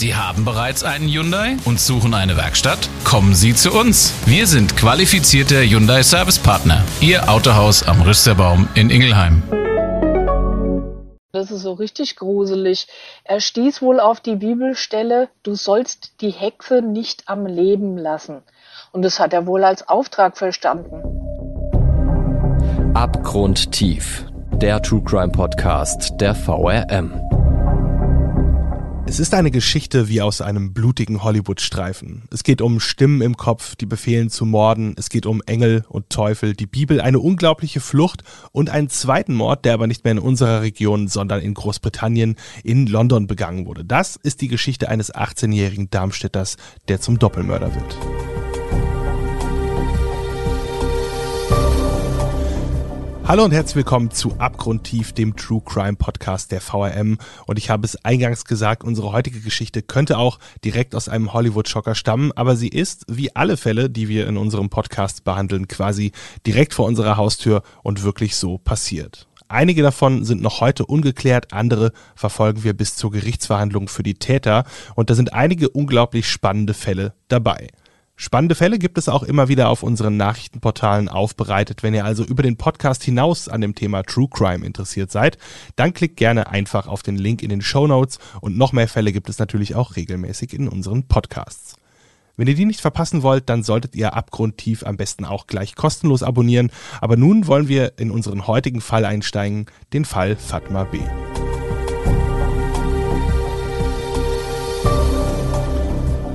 Sie haben bereits einen Hyundai und suchen eine Werkstatt? Kommen Sie zu uns. Wir sind qualifizierte Hyundai Service Partner. Ihr Autohaus am Rüsterbaum in Ingelheim. Das ist so richtig gruselig. Er stieß wohl auf die Bibelstelle, du sollst die Hexe nicht am Leben lassen. Und das hat er wohl als Auftrag verstanden. Abgrundtief. Der True Crime Podcast der VRM. Es ist eine Geschichte wie aus einem blutigen Hollywood-Streifen. Es geht um Stimmen im Kopf, die befehlen zu morden. Es geht um Engel und Teufel, die Bibel, eine unglaubliche Flucht und einen zweiten Mord, der aber nicht mehr in unserer Region, sondern in Großbritannien, in London begangen wurde. Das ist die Geschichte eines 18-jährigen Darmstädters, der zum Doppelmörder wird. Hallo und herzlich willkommen zu Abgrundtief, dem True Crime Podcast der VRM. Und ich habe es eingangs gesagt, unsere heutige Geschichte könnte auch direkt aus einem Hollywood-Schocker stammen, aber sie ist, wie alle Fälle, die wir in unserem Podcast behandeln, quasi direkt vor unserer Haustür und wirklich so passiert. Einige davon sind noch heute ungeklärt, andere verfolgen wir bis zur Gerichtsverhandlung für die Täter und da sind einige unglaublich spannende Fälle dabei. Spannende Fälle gibt es auch immer wieder auf unseren Nachrichtenportalen aufbereitet. Wenn ihr also über den Podcast hinaus an dem Thema True Crime interessiert seid, dann klickt gerne einfach auf den Link in den Show Notes und noch mehr Fälle gibt es natürlich auch regelmäßig in unseren Podcasts. Wenn ihr die nicht verpassen wollt, dann solltet ihr Abgrundtief am besten auch gleich kostenlos abonnieren. Aber nun wollen wir in unseren heutigen Fall einsteigen, den Fall Fatma B.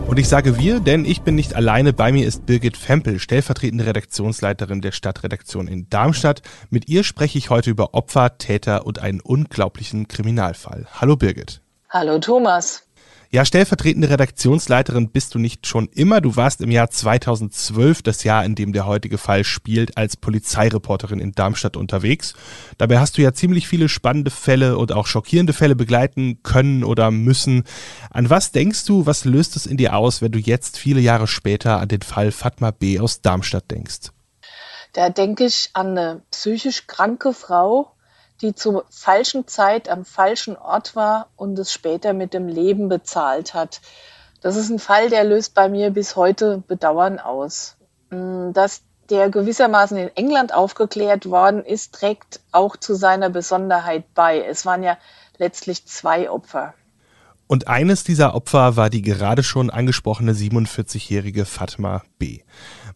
Und ich sage wir, denn ich bin nicht alleine. Bei mir ist Birgit Fempel, stellvertretende Redaktionsleiterin der Stadtredaktion in Darmstadt. Mit ihr spreche ich heute über Opfer, Täter und einen unglaublichen Kriminalfall. Hallo Birgit. Hallo Thomas. Ja, stellvertretende Redaktionsleiterin bist du nicht schon immer. Du warst im Jahr 2012, das Jahr, in dem der heutige Fall spielt, als Polizeireporterin in Darmstadt unterwegs. Dabei hast du ja ziemlich viele spannende Fälle und auch schockierende Fälle begleiten können oder müssen. An was denkst du, was löst es in dir aus, wenn du jetzt viele Jahre später an den Fall Fatma B. aus Darmstadt denkst? Da denke ich an eine psychisch kranke Frau, die zur falschen Zeit am falschen Ort war und es später mit dem Leben bezahlt hat. Das ist ein Fall, der löst bei mir bis heute Bedauern aus. Mm, dass der gewissermaßen in England aufgeklärt worden ist, trägt auch zu seiner Besonderheit bei. Es waren ja letztlich zwei Opfer. Und eines dieser Opfer war die gerade schon angesprochene 47-jährige Fatma B.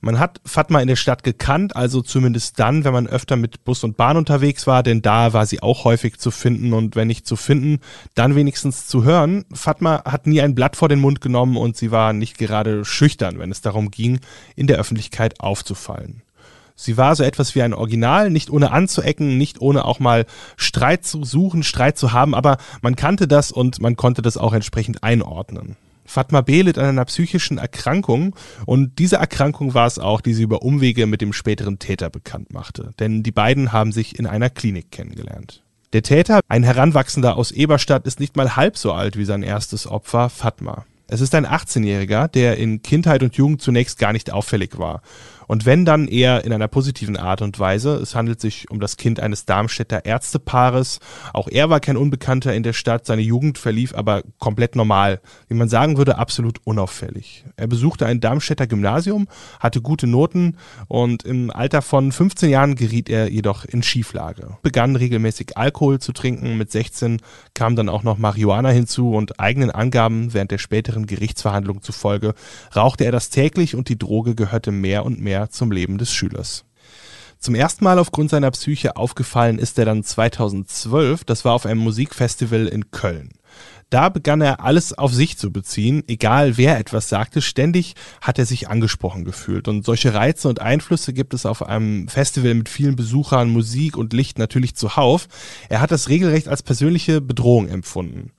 Man hat Fatma in der Stadt gekannt, also zumindest dann, wenn man öfter mit Bus und Bahn unterwegs war, denn da war sie auch häufig zu finden und wenn nicht zu finden, dann wenigstens zu hören. Fatma hat nie ein Blatt vor den Mund genommen und sie war nicht gerade schüchtern, wenn es darum ging, in der Öffentlichkeit aufzufallen. Sie war so etwas wie ein Original, nicht ohne anzuecken, nicht ohne auch mal Streit zu suchen, Streit zu haben, aber man kannte das und man konnte das auch entsprechend einordnen. Fatma B. litt an einer psychischen Erkrankung und diese Erkrankung war es auch, die sie über Umwege mit dem späteren Täter bekannt machte. Denn die beiden haben sich in einer Klinik kennengelernt. Der Täter, ein Heranwachsender aus Eberstadt, ist nicht mal halb so alt wie sein erstes Opfer, Fatma. Es ist ein 18-Jähriger, der in Kindheit und Jugend zunächst gar nicht auffällig war und wenn dann eher in einer positiven Art und Weise. Es handelt sich um das Kind eines Darmstädter Ärztepaares. Auch er war kein Unbekannter in der Stadt. Seine Jugend verlief aber komplett normal. Wie man sagen würde, absolut unauffällig. Er besuchte ein Darmstädter Gymnasium, hatte gute Noten und im Alter von 15 Jahren geriet er jedoch in Schieflage. Begann regelmäßig Alkohol zu trinken. Mit 16 kam dann auch noch Marihuana hinzu und eigenen Angaben während der späteren Gerichtsverhandlung zufolge rauchte er das täglich und die Droge gehörte mehr und mehr mehr zum Leben des Schülers. Zum ersten Mal aufgrund seiner Psyche aufgefallen ist er dann 2012, das war auf einem Musikfestival in Köln. Da begann er alles auf sich zu beziehen, egal wer etwas sagte, ständig hat er sich angesprochen gefühlt. Und solche Reize und Einflüsse gibt es auf einem Festival mit vielen Besuchern, Musik und Licht natürlich zuhauf. Er hat das regelrecht als persönliche Bedrohung empfunden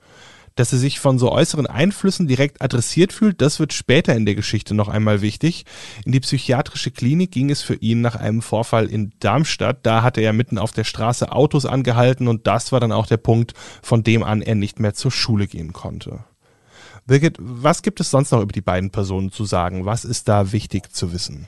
dass er sich von so äußeren Einflüssen direkt adressiert fühlt, das wird später in der Geschichte noch einmal wichtig. In die psychiatrische Klinik ging es für ihn nach einem Vorfall in Darmstadt. Da hatte er mitten auf der Straße Autos angehalten und das war dann auch der Punkt, von dem an er nicht mehr zur Schule gehen konnte. Birgit, was gibt es sonst noch über die beiden Personen zu sagen? Was ist da wichtig zu wissen?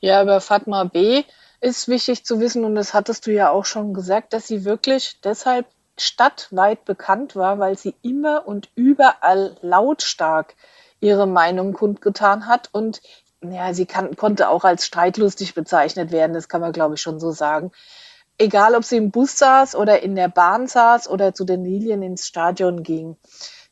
Ja, über Fatma B. ist wichtig zu wissen und das hattest du ja auch schon gesagt, dass sie wirklich deshalb stadtweit bekannt war, weil sie immer und überall lautstark ihre Meinung kundgetan hat und ja, sie kann, konnte auch als streitlustig bezeichnet werden, das kann man glaube ich schon so sagen. Egal, ob sie im Bus saß oder in der Bahn saß oder zu den Lilien ins Stadion ging.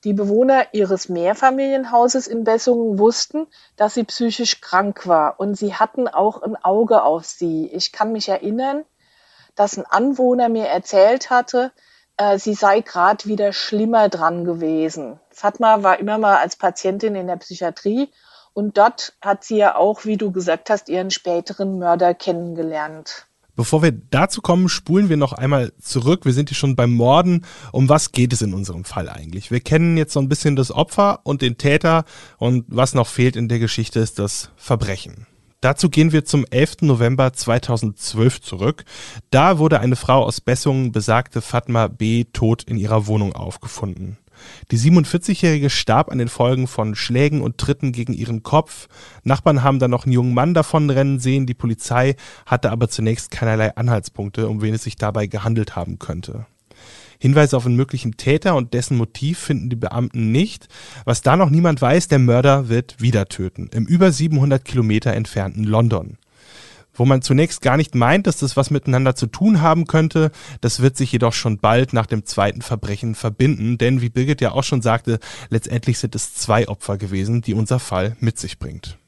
Die Bewohner ihres Mehrfamilienhauses in Bessungen wussten, dass sie psychisch krank war und sie hatten auch ein Auge auf sie. Ich kann mich erinnern, dass ein Anwohner mir erzählt hatte, äh, sie sei gerade wieder schlimmer dran gewesen. Fatma war immer mal als Patientin in der Psychiatrie und dort hat sie ja auch, wie du gesagt hast, ihren späteren Mörder kennengelernt. Bevor wir dazu kommen, spulen wir noch einmal zurück. Wir sind hier schon beim Morden. Um was geht es in unserem Fall eigentlich? Wir kennen jetzt so ein bisschen das Opfer und den Täter und was noch fehlt in der Geschichte ist das Verbrechen. Dazu gehen wir zum 11. November 2012 zurück. Da wurde eine Frau aus Bessungen, besagte Fatma B., tot in ihrer Wohnung aufgefunden. Die 47-Jährige starb an den Folgen von Schlägen und Tritten gegen ihren Kopf. Nachbarn haben dann noch einen jungen Mann davonrennen sehen. Die Polizei hatte aber zunächst keinerlei Anhaltspunkte, um wen es sich dabei gehandelt haben könnte. Hinweise auf einen möglichen Täter und dessen Motiv finden die Beamten nicht. Was da noch niemand weiß, der Mörder wird wieder töten. Im über 700 Kilometer entfernten London. Wo man zunächst gar nicht meint, dass das was miteinander zu tun haben könnte, das wird sich jedoch schon bald nach dem zweiten Verbrechen verbinden, denn wie Birgit ja auch schon sagte, letztendlich sind es zwei Opfer gewesen, die unser Fall mit sich bringt.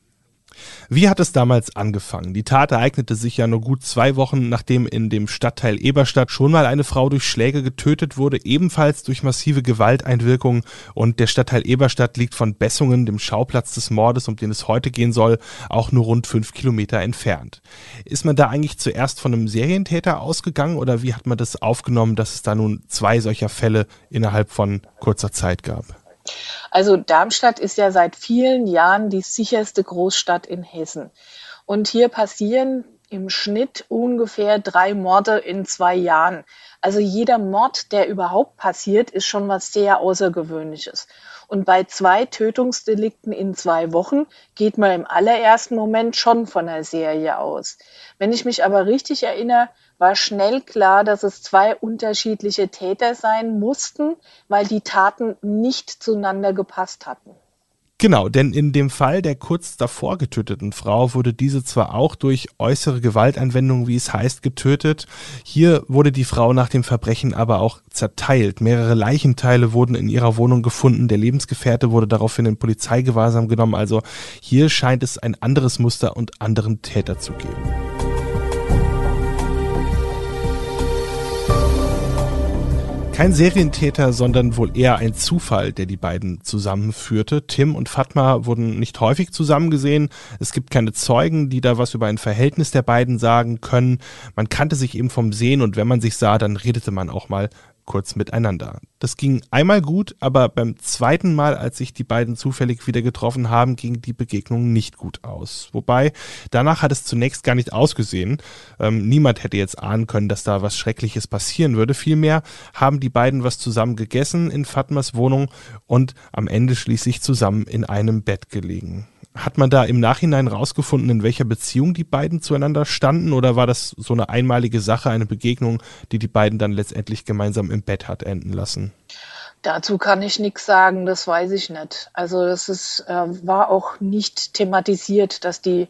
Wie hat es damals angefangen? Die Tat ereignete sich ja nur gut zwei Wochen, nachdem in dem Stadtteil Eberstadt schon mal eine Frau durch Schläge getötet wurde, ebenfalls durch massive Gewalteinwirkung. Und der Stadtteil Eberstadt liegt von Bessungen, dem Schauplatz des Mordes, um den es heute gehen soll, auch nur rund fünf Kilometer entfernt. Ist man da eigentlich zuerst von einem Serientäter ausgegangen oder wie hat man das aufgenommen, dass es da nun zwei solcher Fälle innerhalb von kurzer Zeit gab? Also Darmstadt ist ja seit vielen Jahren die sicherste Großstadt in Hessen. Und hier passieren im Schnitt ungefähr drei Morde in zwei Jahren. Also jeder Mord, der überhaupt passiert, ist schon was sehr Außergewöhnliches. Und bei zwei Tötungsdelikten in zwei Wochen geht man im allerersten Moment schon von einer Serie aus. Wenn ich mich aber richtig erinnere, war schnell klar, dass es zwei unterschiedliche Täter sein mussten, weil die Taten nicht zueinander gepasst hatten. Genau, denn in dem Fall der kurz davor getöteten Frau wurde diese zwar auch durch äußere Gewaltanwendung, wie es heißt, getötet. Hier wurde die Frau nach dem Verbrechen aber auch zerteilt. Mehrere Leichenteile wurden in ihrer Wohnung gefunden. Der Lebensgefährte wurde daraufhin in Polizeigewahrsam genommen. Also hier scheint es ein anderes Muster und anderen Täter zu geben. Kein Serientäter, sondern wohl eher ein Zufall, der die beiden zusammenführte. Tim und Fatma wurden nicht häufig zusammen. Es gibt keine Zeugen, die da was über ein Verhältnis der beiden sagen können. Man kannte sich eben vom Sehen und wenn man sich sah, dann redete man auch mal kurz miteinander. Das ging einmal gut, aber beim zweiten Mal, als sich die beiden zufällig wieder getroffen haben, ging die Begegnung nicht gut aus. Wobei, danach hat es zunächst gar nicht ausgesehen. Ähm, niemand hätte jetzt ahnen können, dass da was Schreckliches passieren würde. Vielmehr haben die beiden was zusammen gegessen in Fatmas Wohnung und am Ende schließlich zusammen in einem Bett gelegen. Hat man da im Nachhinein rausgefunden, in welcher Beziehung die beiden zueinander standen oder war das so eine einmalige Sache, eine Begegnung, die die beiden dann letztendlich gemeinsam im Bett hat enden lassen? Dazu kann ich nichts sagen, das weiß ich nicht. Also das ist, äh, war auch nicht thematisiert, dass die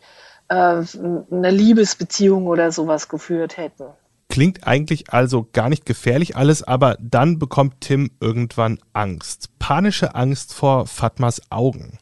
äh, eine Liebesbeziehung oder sowas geführt hätten. Klingt eigentlich also gar nicht gefährlich alles, aber dann bekommt Tim irgendwann Angst. Panische Angst vor Fatmas Augen.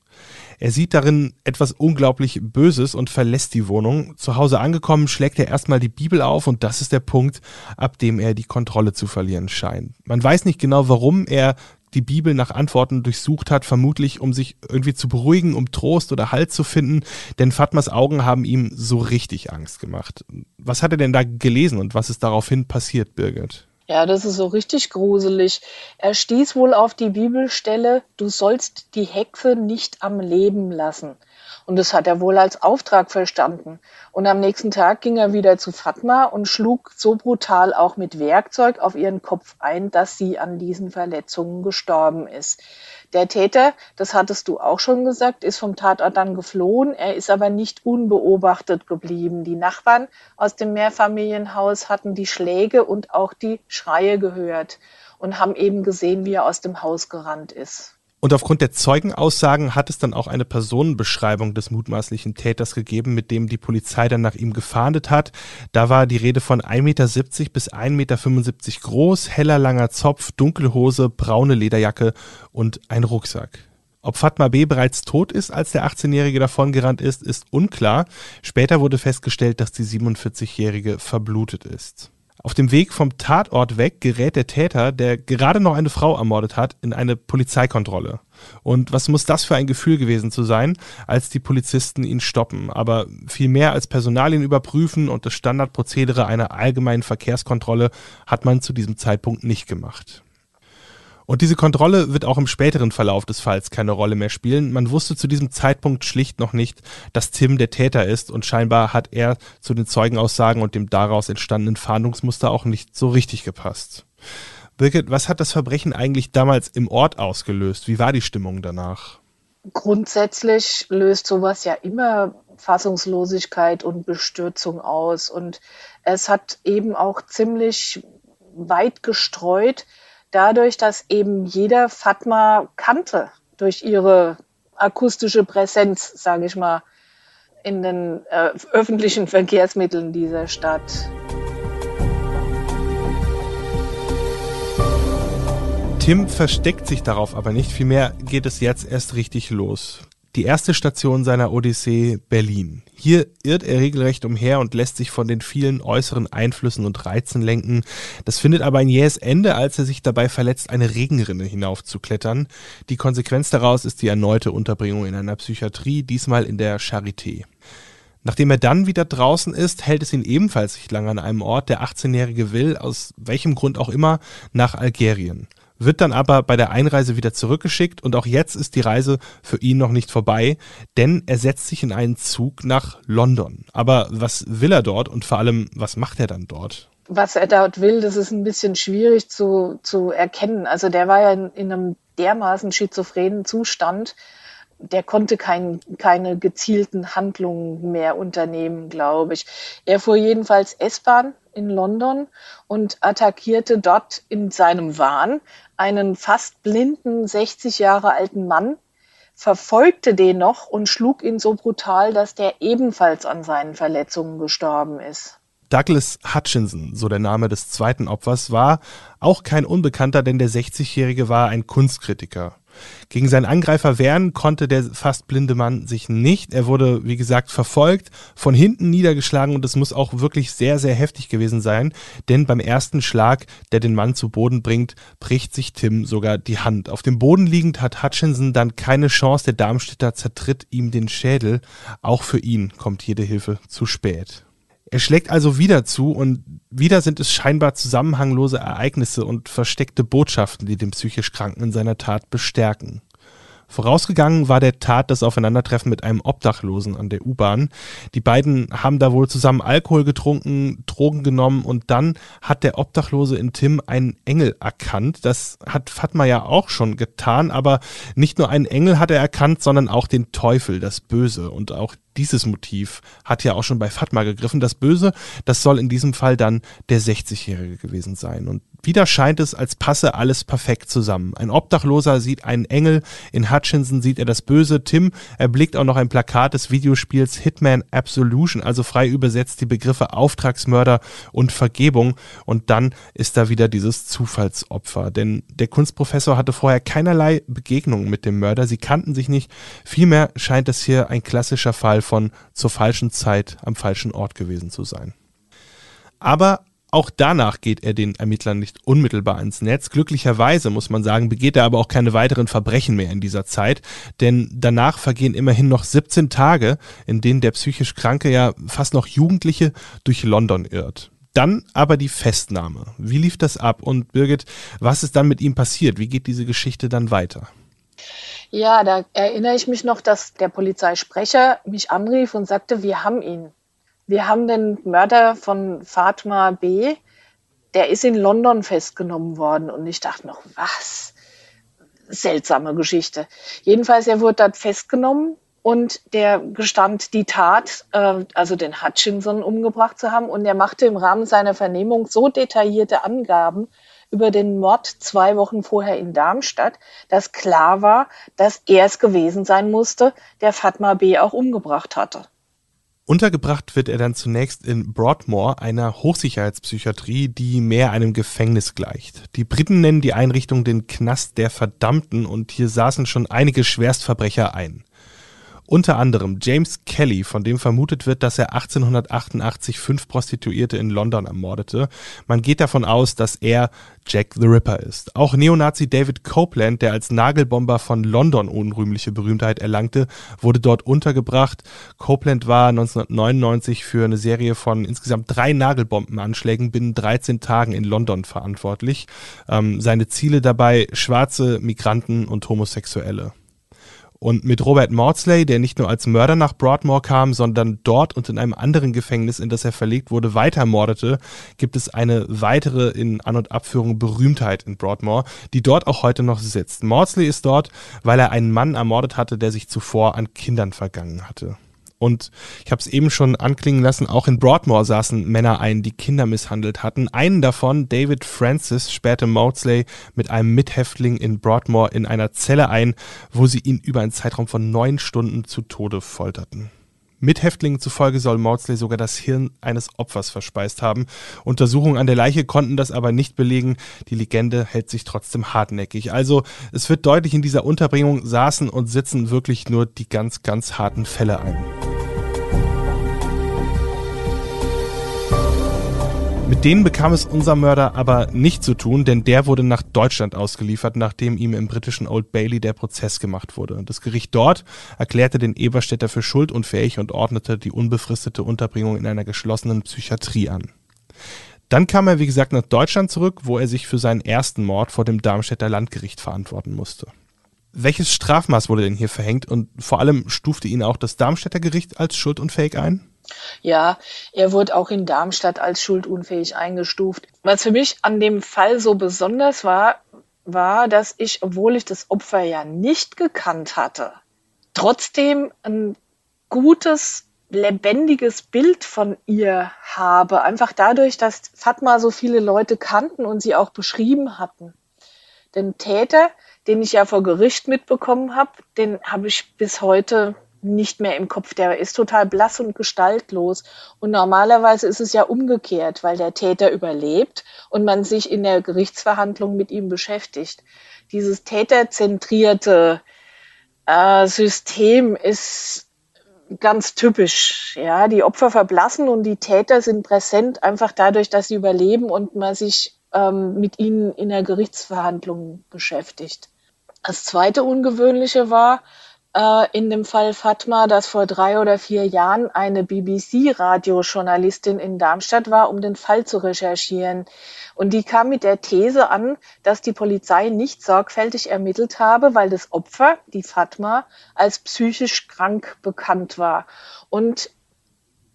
Er sieht darin etwas unglaublich Böses und verlässt die Wohnung. Zu Hause angekommen, schlägt er erstmal die Bibel auf und das ist der Punkt, ab dem er die Kontrolle zu verlieren scheint. Man weiß nicht genau, warum er die Bibel nach Antworten durchsucht hat, vermutlich um sich irgendwie zu beruhigen, um Trost oder Halt zu finden, denn Fatmas Augen haben ihm so richtig Angst gemacht. Was hat er denn da gelesen und was ist daraufhin passiert, Birgit? Ja, das ist so richtig gruselig. Er stieß wohl auf die Bibelstelle, du sollst die Hexe nicht am Leben lassen. Und das hat er wohl als Auftrag verstanden. Und am nächsten Tag ging er wieder zu Fatma und schlug so brutal auch mit Werkzeug auf ihren Kopf ein, dass sie an diesen Verletzungen gestorben ist. Der Täter, das hattest du auch schon gesagt, ist vom Tatort dann geflohen. Er ist aber nicht unbeobachtet geblieben. Die Nachbarn aus dem Mehrfamilienhaus hatten die Schläge und auch die Schreie gehört. und haben eben gesehen, wie er aus dem Haus gerannt ist. Und aufgrund der Zeugenaussagen hat es dann auch eine Personenbeschreibung des mutmaßlichen Täters gegeben, mit dem die Polizei dann nach ihm gefahndet hat. Da war die Rede von 1,70 Meter bis 1,75 Meter groß, heller langer Zopf, dunkle Hose, braune Lederjacke und ein Rucksack. Ob Fatma B. bereits tot ist, als der 18-Jährige davongerannt ist, ist unklar. Später wurde festgestellt, dass die 47-Jährige verblutet ist. Auf dem Weg vom Tatort weg gerät der Täter, der gerade noch eine Frau ermordet hat, in eine Polizeikontrolle. Und was muss das für ein Gefühl gewesen zu sein, als die Polizisten ihn stoppen, aber viel mehr als Personalien überprüfen und das Standardprozedere einer allgemeinen Verkehrskontrolle hat man zu diesem Zeitpunkt nicht gemacht. Und diese Kontrolle wird auch im späteren Verlauf des Falls keine Rolle mehr spielen. Man wusste zu diesem Zeitpunkt schlicht noch nicht, dass Tim der Täter ist und scheinbar hat er zu den Zeugenaussagen und dem daraus entstandenen Fahndungsmuster auch nicht so richtig gepasst. Birgit, was hat das Verbrechen eigentlich damals im Ort ausgelöst? Wie war die Stimmung danach? Grundsätzlich löst sowas ja immer Fassungslosigkeit und Bestürzung aus. Und es hat eben auch ziemlich weit gestreut, dadurch, dass eben jeder Fatma kannte durch ihre akustische Präsenz, sage ich mal, in den äh, öffentlichen Verkehrsmitteln dieser Stadt. Tim versteckt sich darauf aber nicht, vielmehr geht es jetzt erst richtig los die erste Station seiner Odyssee Berlin. Hier irrt er regelrecht umher und lässt sich von den vielen äußeren Einflüssen und Reizen lenken. Das findet aber ein jähes Ende, als er sich dabei verletzt, eine Regenrinne hinaufzuklettern. Die Konsequenz daraus ist die erneute Unterbringung in einer Psychiatrie, diesmal in der Charité. Nachdem er dann wieder draußen ist, hält es ihn ebenfalls nicht lange an einem Ort. Der 18-Jährige will, aus welchem Grund auch immer, nach Algerien wird dann aber bei der Einreise wieder zurückgeschickt und auch jetzt ist die Reise für ihn noch nicht vorbei, denn er setzt sich in einen Zug nach London. Aber was will er dort und vor allem, was macht er dann dort? Was er dort will, das ist ein bisschen schwierig zu, zu erkennen. Also der war ja in, in einem dermaßen schizophrenen Zustand, der konnte kein, keine gezielten Handlungen mehr unternehmen, glaube ich. Er fuhr jedenfalls S-Bahn in London und attackierte dort in seinem Wahn einen fast blinden 60 Jahre alten Mann, verfolgte den noch und schlug ihn so brutal, dass der ebenfalls an seinen Verletzungen gestorben ist. Douglas Hutchinson, so der Name des zweiten Opfers, war auch kein Unbekannter, denn der 60-Jährige war ein Kunstkritiker. Gegen seinen Angreifer wehren konnte der fast blinde Mann sich nicht. Er wurde, wie gesagt, verfolgt, von hinten niedergeschlagen und es muss auch wirklich sehr, sehr heftig gewesen sein, denn beim ersten Schlag, der den Mann zu Boden bringt, bricht sich Tim sogar die Hand. Auf dem Boden liegend hat Hutchinson dann keine Chance, der Darmstädter zertritt ihm den Schädel. Auch für ihn kommt jede Hilfe zu spät. Er schlägt also wieder zu und wieder sind es scheinbar zusammenhanglose Ereignisse und versteckte Botschaften, die den psychisch Kranken in seiner Tat bestärken. Vorausgegangen war der Tat das Aufeinandertreffen mit einem Obdachlosen an der U-Bahn. Die beiden haben da wohl zusammen Alkohol getrunken, Drogen genommen und dann hat der Obdachlose in Tim einen Engel erkannt. Das hat Fatma ja auch schon getan, aber nicht nur einen Engel hat er erkannt, sondern auch den Teufel, das Böse. Und auch dieses Motiv hat ja auch schon bei Fatma gegriffen. Das Böse, das soll in diesem Fall dann der 60-Jährige gewesen sein. Und wieder scheint es, als passe alles perfekt zusammen. Ein Obdachloser sieht einen Engel, in Hutchinson sieht er das Böse, Tim erblickt auch noch ein Plakat des Videospiels Hitman Absolution, also frei übersetzt die Begriffe Auftragsmörder und Vergebung. Und dann ist da wieder dieses Zufallsopfer. Denn der Kunstprofessor hatte vorher keinerlei Begegnungen mit dem Mörder, sie kannten sich nicht. Vielmehr scheint es hier ein klassischer Fall von zur falschen Zeit am falschen Ort gewesen zu sein. Aber auch danach geht er den Ermittlern nicht unmittelbar ins Netz. Glücklicherweise, muss man sagen, begeht er aber auch keine weiteren Verbrechen mehr in dieser Zeit, denn danach vergehen immerhin noch 17 Tage, in denen der psychisch Kranke ja fast noch Jugendliche durch London irrt. Dann aber die Festnahme. Wie lief das ab? Und Birgit, was ist dann mit ihm passiert? Wie geht diese Geschichte dann weiter? Ja, da erinnere ich mich noch, dass der Polizeisprecher mich anrief und sagte, wir haben ihn. Wir haben den Mörder von Fatma B., der ist in London festgenommen worden. Und ich dachte noch, was? Seltsame Geschichte. Jedenfalls, er wurde dort festgenommen und der gestand die Tat, äh, also den Hutchinson umgebracht zu haben. Und er machte im Rahmen seiner Vernehmung so detaillierte Angaben über den Mord zwei Wochen vorher in Darmstadt, dass klar war, dass er es gewesen sein musste, der Fatma B. auch umgebracht hatte. Untergebracht wird er dann zunächst in Broadmoor, einer Hochsicherheitspsychiatrie, die mehr einem Gefängnis gleicht. Die Briten nennen die Einrichtung den Knast der Verdammten und hier saßen schon einige Schwerstverbrecher ein. Unter anderem James Kelly, von dem vermutet wird, dass er 1888 fünf Prostituierte in London ermordete. Man geht davon aus, dass er Jack the Ripper ist. Auch Neonazi David Copeland, der als Nagelbomber von London unrühmliche Berühmtheit erlangte, wurde dort untergebracht. Copeland war 1999 für eine Serie von insgesamt drei Nagelbombenanschlägen binnen 13 Tagen in London verantwortlich. Ähm, seine Ziele dabei Schwarze, Migranten und Homosexuelle. Und mit Robert Maudsley, der nicht nur als Mörder nach Broadmoor kam, sondern dort und in einem anderen Gefängnis, in das er verlegt wurde, weiter mordete, gibt es eine weitere in An- und Abführung Berühmtheit in Broadmoor, die dort auch heute noch sitzt. Maudsley ist dort, weil er einen Mann ermordet hatte, der sich zuvor an Kindern vergangen hatte. Und ich habe es eben schon anklingen lassen, auch in Broadmoor saßen Männer ein, die Kinder misshandelt hatten. Einen davon, David Francis, sperrte Maudsley mit einem Mithäftling in Broadmoor in einer Zelle ein, wo sie ihn über einen Zeitraum von neun Stunden zu Tode folterten. Mithäftlingen zufolge soll Maudsley sogar das Hirn eines Opfers verspeist haben. Untersuchungen an der Leiche konnten das aber nicht belegen. Die Legende hält sich trotzdem hartnäckig. Also es wird deutlich, in dieser Unterbringung saßen und sitzen wirklich nur die ganz, ganz harten Fälle ein. Mit denen bekam es unser Mörder aber nicht zu tun, denn der wurde nach Deutschland ausgeliefert, nachdem ihm im britischen Old Bailey der Prozess gemacht wurde. Das Gericht dort erklärte den Eberstädter für schuldunfähig und ordnete die unbefristete Unterbringung in einer geschlossenen Psychiatrie an. Dann kam er, wie gesagt, nach Deutschland zurück, wo er sich für seinen ersten Mord vor dem Darmstädter Landgericht verantworten musste. Welches Strafmaß wurde denn hier verhängt und vor allem stufte ihn auch das Darmstädter Gericht als schuldunfähig ein? Ja, er wurde auch in Darmstadt als schuldunfähig eingestuft. Was für mich an dem Fall so besonders war, war, dass ich, obwohl ich das Opfer ja nicht gekannt hatte, trotzdem ein gutes, lebendiges Bild von ihr habe. Einfach dadurch, dass Fatma so viele Leute kannten und sie auch beschrieben hatten. Den Täter, den ich ja vor Gericht mitbekommen habe, den habe ich bis heute nicht mehr im Kopf. Der ist total blass und gestaltlos. Und normalerweise ist es ja umgekehrt, weil der Täter überlebt und man sich in der Gerichtsverhandlung mit ihm beschäftigt. Dieses täterzentrierte äh, System ist ganz typisch. Ja, die Opfer verblassen und die Täter sind präsent einfach dadurch, dass sie überleben und man sich ähm, mit ihnen in der Gerichtsverhandlung beschäftigt. Das zweite Ungewöhnliche war, in dem Fall Fatma, dass vor drei oder vier Jahren eine BBC-Radiojournalistin in Darmstadt war, um den Fall zu recherchieren. Und die kam mit der These an, dass die Polizei nicht sorgfältig ermittelt habe, weil das Opfer, die Fatma, als psychisch krank bekannt war. Und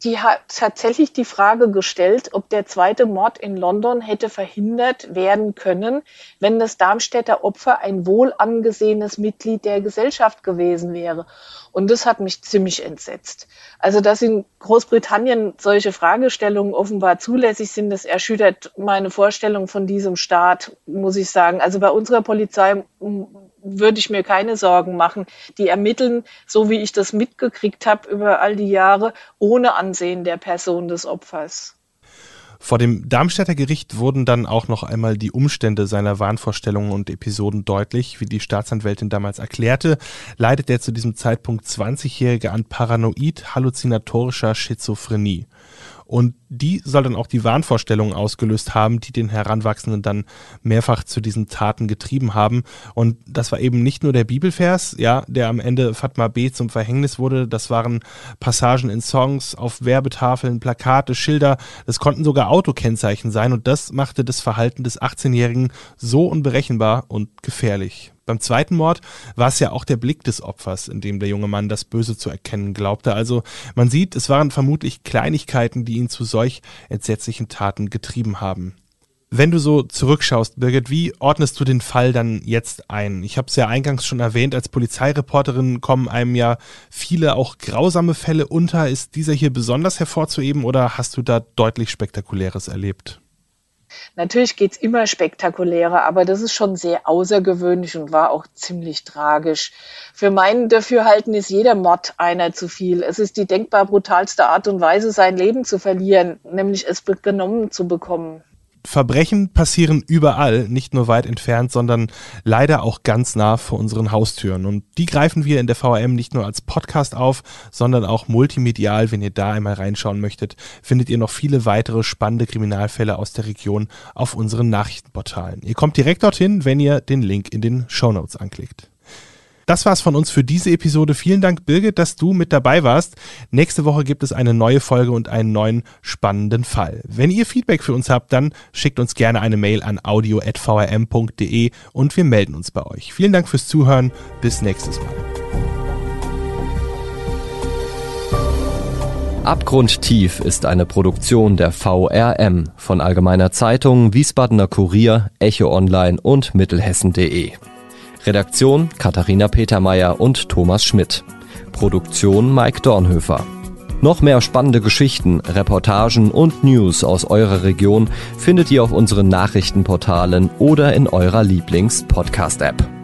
die hat tatsächlich die Frage gestellt, ob der zweite Mord in London hätte verhindert werden können, wenn das Darmstädter Opfer ein wohl angesehenes Mitglied der Gesellschaft gewesen wäre. Und das hat mich ziemlich entsetzt. Also, dass in Großbritannien solche Fragestellungen offenbar zulässig sind, das erschüttert meine Vorstellung von diesem Staat, muss ich sagen. Also bei unserer Polizei würde ich mir keine Sorgen machen. Die ermitteln, so wie ich das mitgekriegt habe über all die Jahre, ohne Ansehen der Person des Opfers. Vor dem Darmstädter Gericht wurden dann auch noch einmal die Umstände seiner Wahnvorstellungen und Episoden deutlich. Wie die Staatsanwältin damals erklärte, leidet der zu diesem Zeitpunkt 20-Jährige an paranoid-halluzinatorischer Schizophrenie. Und die soll dann auch die Wahnvorstellungen ausgelöst haben, die den Heranwachsenden dann mehrfach zu diesen Taten getrieben haben. Und das war eben nicht nur der Bibelvers, ja, der am Ende Fatma B. zum Verhängnis wurde. Das waren Passagen in Songs, auf Werbetafeln, Plakate, Schilder. Das konnten sogar Autokennzeichen sein. Und das machte das Verhalten des 18-Jährigen so unberechenbar und gefährlich. Beim zweiten Mord war es ja auch der Blick des Opfers, in dem der junge Mann das Böse zu erkennen glaubte. Also man sieht, es waren vermutlich Kleinigkeiten, die ihn zu solch entsetzlichen Taten getrieben haben. Wenn du so zurückschaust, Birgit, wie ordnest du den Fall dann jetzt ein? Ich habe es ja eingangs schon erwähnt, als Polizeireporterin kommen einem ja viele auch grausame Fälle unter. Ist dieser hier besonders hervorzuheben oder hast du da deutlich Spektakuläres erlebt? Natürlich geht's immer spektakulärer, aber das ist schon sehr außergewöhnlich und war auch ziemlich tragisch. Für meinen Dafürhalten ist jeder Mord einer zu viel. Es ist die denkbar brutalste Art und Weise, sein Leben zu verlieren, nämlich es genommen zu bekommen. Verbrechen passieren überall, nicht nur weit entfernt, sondern leider auch ganz nah vor unseren Haustüren. Und die greifen wir in der VRM nicht nur als Podcast auf, sondern auch multimedial. Wenn ihr da einmal reinschauen möchtet, findet ihr noch viele weitere spannende Kriminalfälle aus der Region auf unseren Nachrichtenportalen. Ihr kommt direkt dorthin, wenn ihr den Link in den Show Notes anklickt. Das war's von uns für diese Episode. Vielen Dank, Birgit, dass du mit dabei warst. Nächste Woche gibt es eine neue Folge und einen neuen spannenden Fall. Wenn ihr Feedback für uns habt, dann schickt uns gerne eine Mail an audio.vrm.de und wir melden uns bei euch. Vielen Dank fürs Zuhören. Bis nächstes Mal. Abgrundtief ist eine Produktion der VRM von Allgemeiner Zeitung, Wiesbadener Kurier, Echo Online und Mittelhessen.de. Redaktion Katharina Petermeier und Thomas Schmidt. Produktion Mike Dornhöfer. Noch mehr spannende Geschichten, Reportagen und News aus eurer Region findet ihr auf unseren Nachrichtenportalen oder in eurer Lieblings-Podcast-App.